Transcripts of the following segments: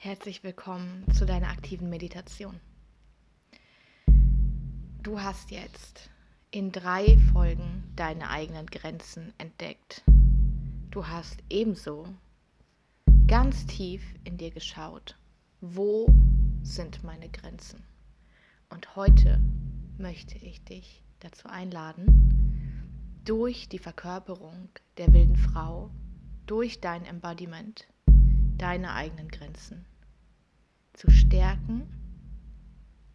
Herzlich willkommen zu deiner aktiven Meditation. Du hast jetzt in drei Folgen deine eigenen Grenzen entdeckt. Du hast ebenso ganz tief in dir geschaut. Wo sind meine Grenzen? Und heute möchte ich dich dazu einladen, durch die Verkörperung der wilden Frau, durch dein Embodiment, deine eigenen Grenzen zu stärken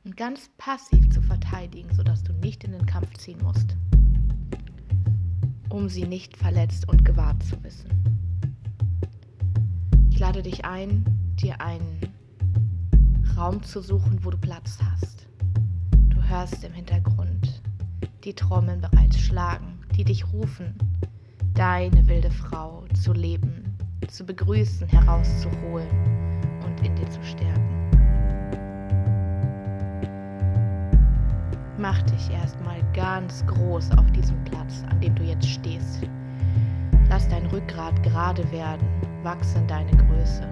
und ganz passiv zu verteidigen, sodass du nicht in den Kampf ziehen musst, um sie nicht verletzt und gewahrt zu wissen. Ich lade dich ein, dir einen Raum zu suchen, wo du Platz hast. Du hörst im Hintergrund die Trommeln bereits schlagen, die dich rufen, deine wilde Frau zu leben, zu begrüßen, herauszuholen und in dir zu stärken. Mach dich erstmal ganz groß auf diesem Platz, an dem du jetzt stehst. Lass dein Rückgrat gerade werden wachsen deine Größe.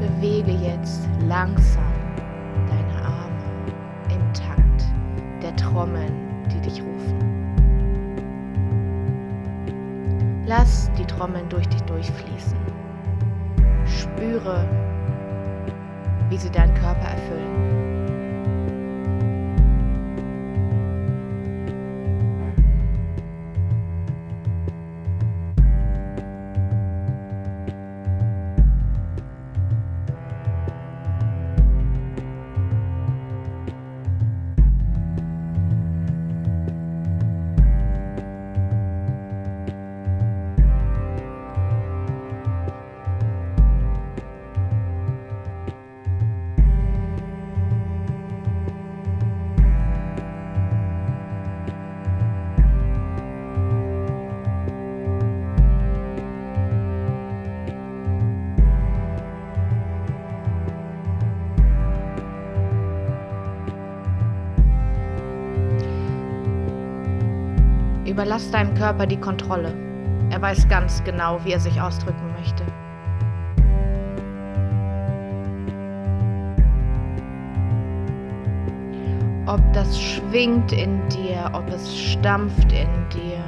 Bewege jetzt langsam Trommeln, die dich rufen. Lass die Trommeln durch dich durchfließen. Spüre, wie sie deinen Körper erfüllen. Überlass deinem Körper die Kontrolle. Er weiß ganz genau, wie er sich ausdrücken möchte. Ob das schwingt in dir, ob es stampft in dir,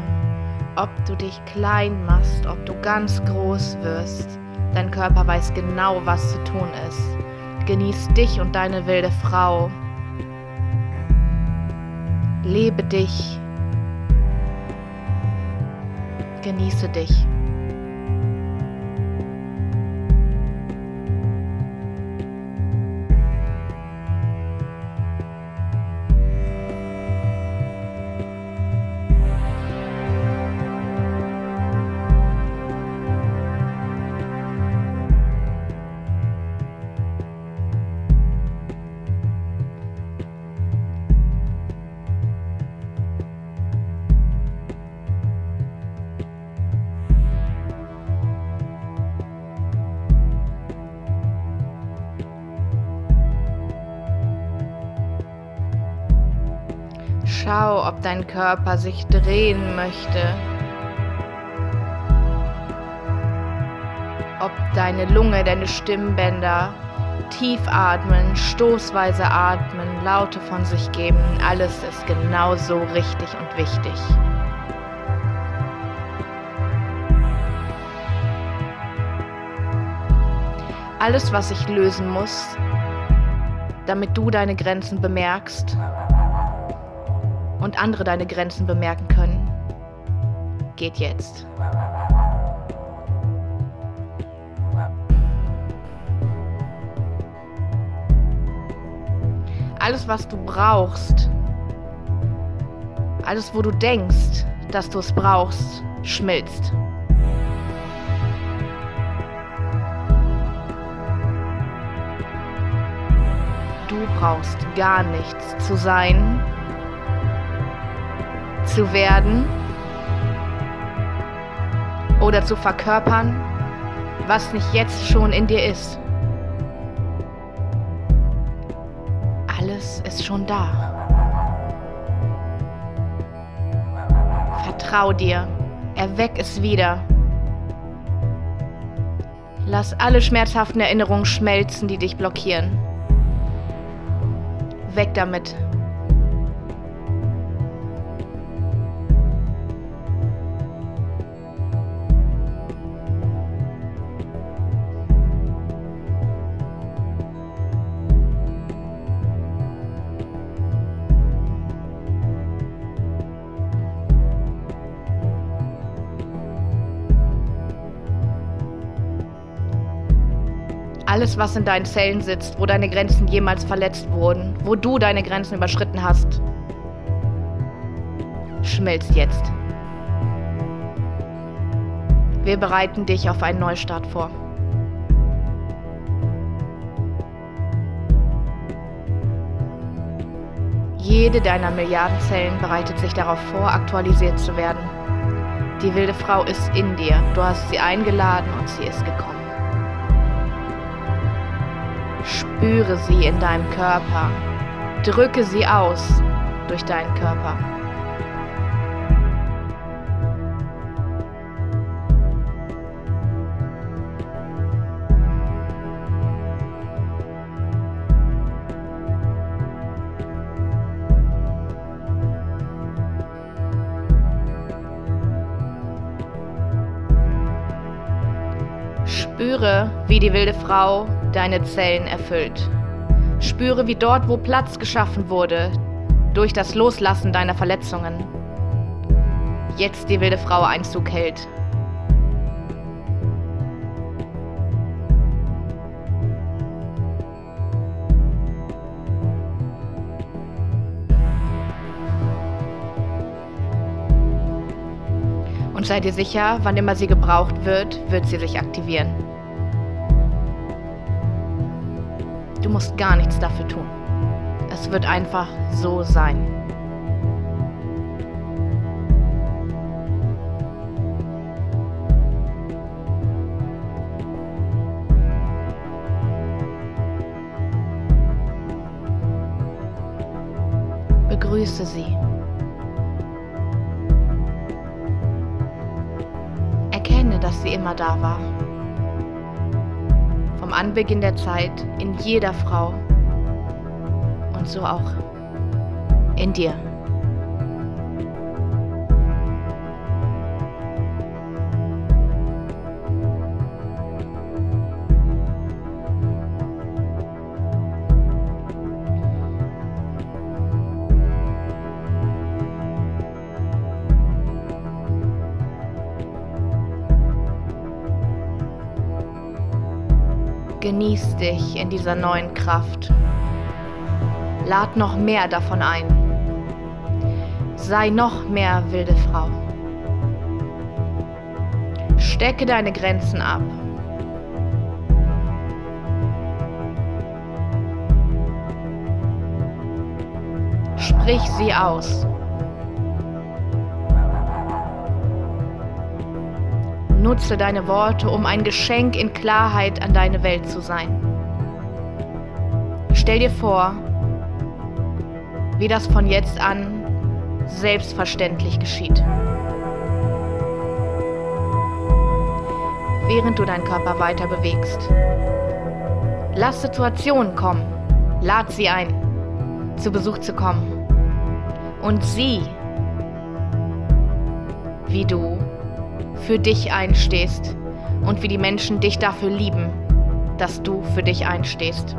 ob du dich klein machst, ob du ganz groß wirst, dein Körper weiß genau, was zu tun ist. Genieß dich und deine wilde Frau. Lebe dich Genieße dich. Schau, ob dein Körper sich drehen möchte. Ob deine Lunge, deine Stimmbänder tief atmen, stoßweise atmen, Laute von sich geben. Alles ist genauso richtig und wichtig. Alles, was ich lösen muss, damit du deine Grenzen bemerkst, und andere deine Grenzen bemerken können, geht jetzt. Alles, was du brauchst, Alles, wo du denkst, dass du es brauchst, schmilzt. Du brauchst gar nichts zu sein, zu werden oder zu verkörpern, was nicht jetzt schon in dir ist. Alles ist schon da. Vertrau dir, erweck es wieder. Lass alle schmerzhaften Erinnerungen schmelzen, die dich blockieren. Weg damit. Alles, was in deinen Zellen sitzt, wo deine Grenzen jemals verletzt wurden, wo du deine Grenzen überschritten hast, schmilzt jetzt. Wir bereiten dich auf einen Neustart vor. Jede deiner Milliardenzellen bereitet sich darauf vor, aktualisiert zu werden. Die wilde Frau ist in dir. Du hast sie eingeladen und sie ist gekommen. Spüre sie in deinem Körper. Drücke sie aus durch deinen Körper. Wie die wilde Frau deine Zellen erfüllt. Spüre, wie dort, wo Platz geschaffen wurde, durch das Loslassen deiner Verletzungen, jetzt die wilde Frau Einzug hält. Und sei dir sicher, wann immer sie gebraucht wird, wird sie sich aktivieren. Du musst gar nichts dafür tun. Es wird einfach so sein. Begrüße sie. Erkenne, dass sie immer da war vom Anbeginn der Zeit in jeder Frau und so auch in dir. Genieß dich in dieser neuen Kraft. Lad noch mehr davon ein. Sei noch mehr wilde Frau. Stecke deine Grenzen ab. Sprich sie aus. Nutze deine Worte, um ein Geschenk in Klarheit an deine Welt zu sein. Stell dir vor, wie das von jetzt an selbstverständlich geschieht. Während du deinen Körper weiter bewegst. Lass Situationen kommen. Lad sie ein, zu Besuch zu kommen. Und sieh, wie du für dich einstehst und wie die Menschen dich dafür lieben, dass du für dich einstehst.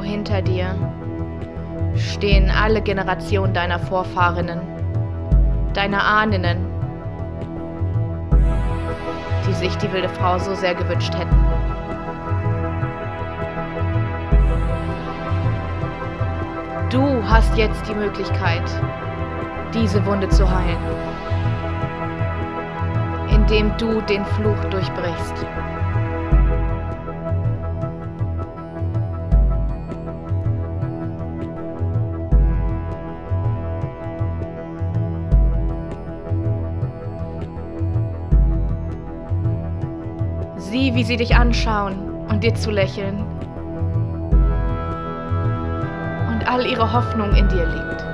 Hinter dir stehen alle Generationen deiner Vorfahrinnen, deiner Ahninnen, die sich die wilde Frau so sehr gewünscht hätten. Du hast jetzt die Möglichkeit, diese Wunde zu heilen, indem du den Fluch durchbrichst. Sieh, wie sie dich anschauen und dir zu lächeln. Und all ihre Hoffnung in dir liegt.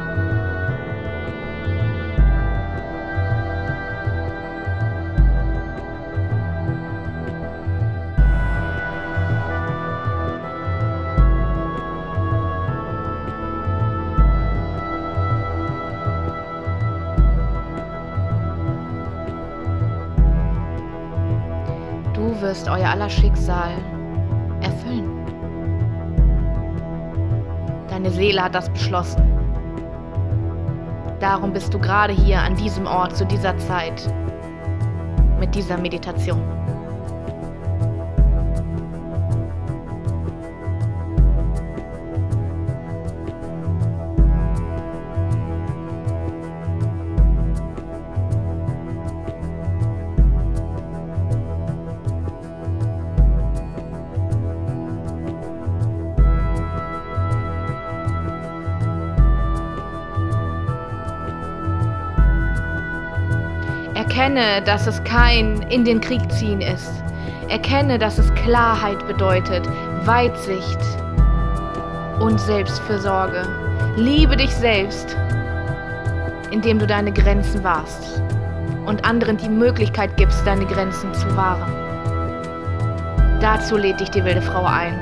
Euer aller Schicksal erfüllen. Deine Seele hat das beschlossen. Darum bist du gerade hier an diesem Ort zu dieser Zeit mit dieser Meditation. Erkenne, dass es kein in den Krieg ziehen ist. Erkenne, dass es Klarheit bedeutet, Weitsicht und Selbstfürsorge. Liebe dich selbst, indem du deine Grenzen wahrst und anderen die Möglichkeit gibst, deine Grenzen zu wahren. Dazu lädt dich die wilde Frau ein.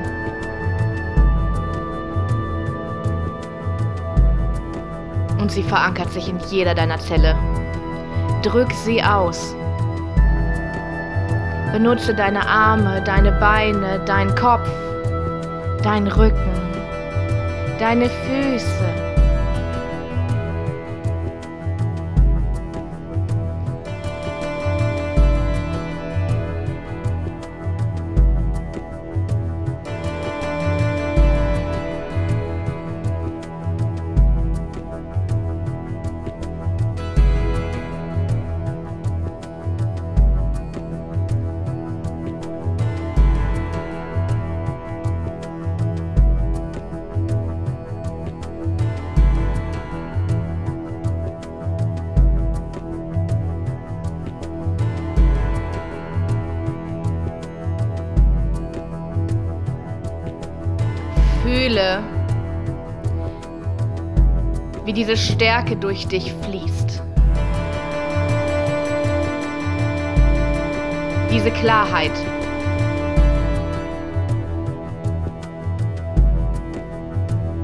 Und sie verankert sich in jeder deiner Zelle. Drück sie aus. Benutze deine Arme, deine Beine, deinen Kopf, deinen Rücken, deine Füße. Fühle, wie diese Stärke durch dich fließt. Diese Klarheit.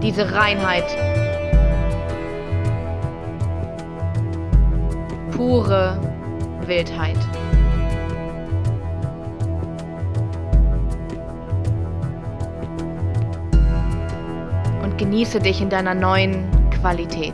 Diese Reinheit. Pure Wildheit. Und genieße dich in deiner neuen Qualität.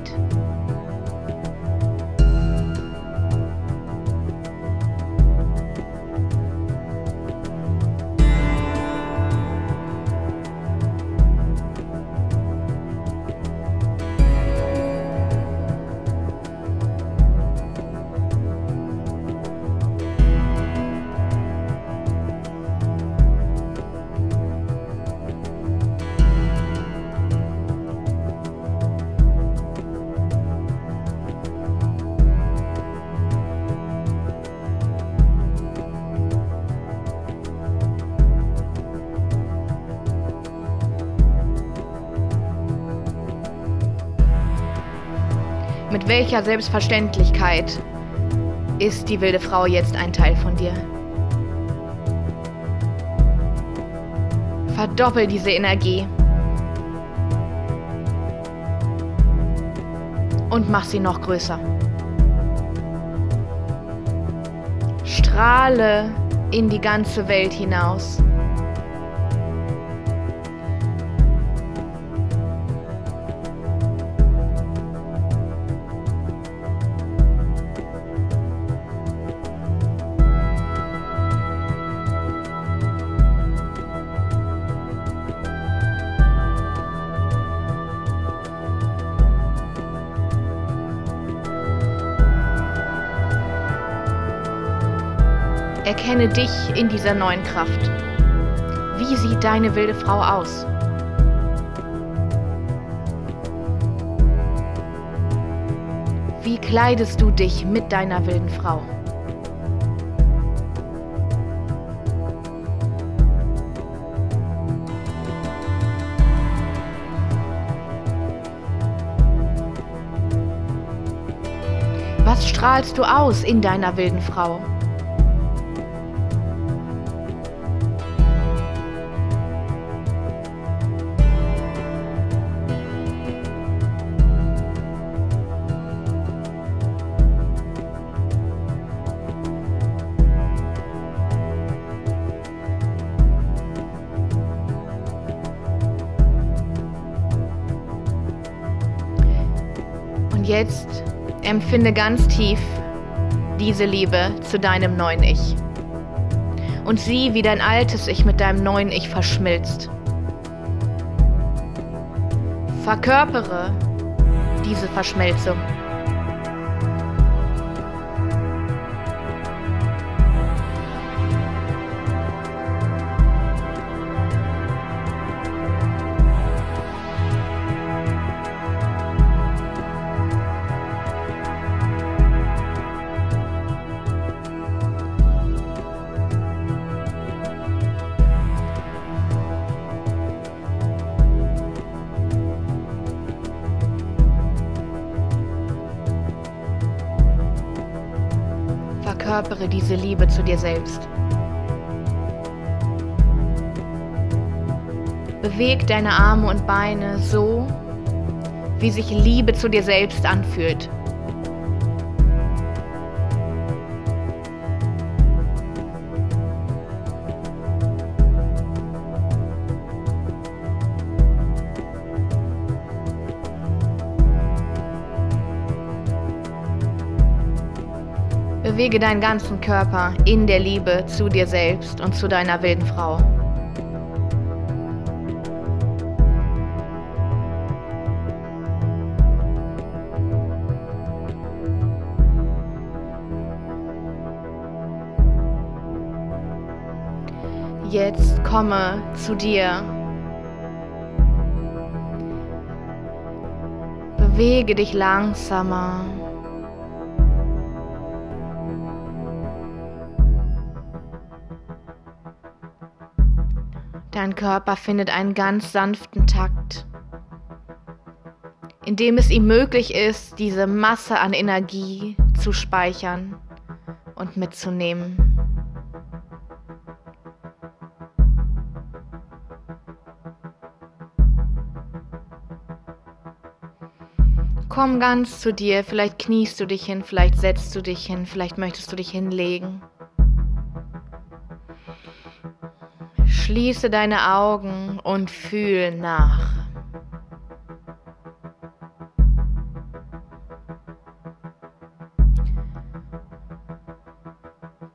Mit welcher Selbstverständlichkeit ist die wilde Frau jetzt ein Teil von dir? Verdoppel diese Energie. Und mach sie noch größer. Strahle in die ganze Welt hinaus. Erkenne dich in dieser neuen Kraft. Wie sieht deine wilde Frau aus? Wie kleidest du dich mit deiner wilden Frau? Was strahlst du aus in deiner wilden Frau? Jetzt empfinde ganz tief diese Liebe zu deinem neuen Ich. Und sieh, wie dein altes Ich mit deinem neuen Ich verschmilzt. Verkörpere diese Verschmelzung. Verkörpere diese Liebe zu dir selbst. Beweg deine Arme und Beine so, wie sich Liebe zu dir selbst anfühlt. Bewege deinen ganzen Körper in der Liebe zu dir selbst und zu deiner wilden Frau. Jetzt komme zu dir. Bewege dich langsamer. Dein Körper findet einen ganz sanften Takt, in dem es ihm möglich ist, diese Masse an Energie zu speichern und mitzunehmen. Komm ganz zu dir, vielleicht kniest du dich hin, vielleicht setzt du dich hin, vielleicht möchtest du dich hinlegen. Schließe deine Augen und fühl nach.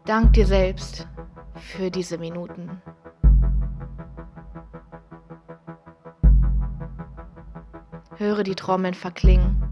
Dank dir selbst für diese Minuten. Höre die Trommeln verklingen.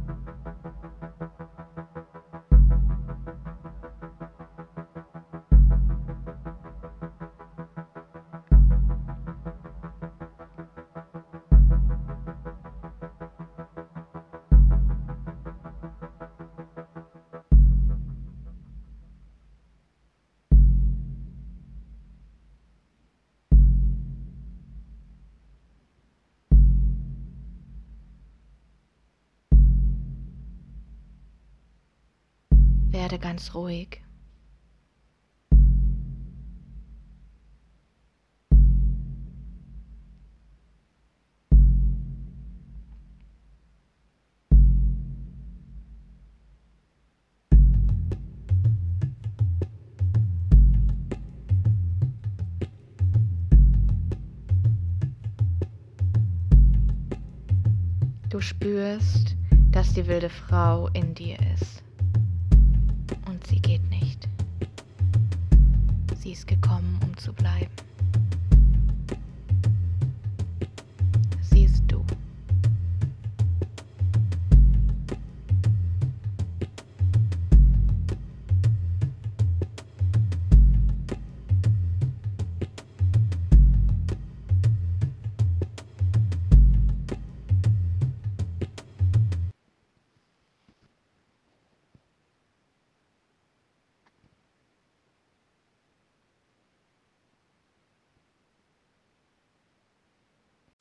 Werde ganz ruhig. Du spürst, dass die wilde Frau in dir ist. Sie ist gekommen, um zu bleiben.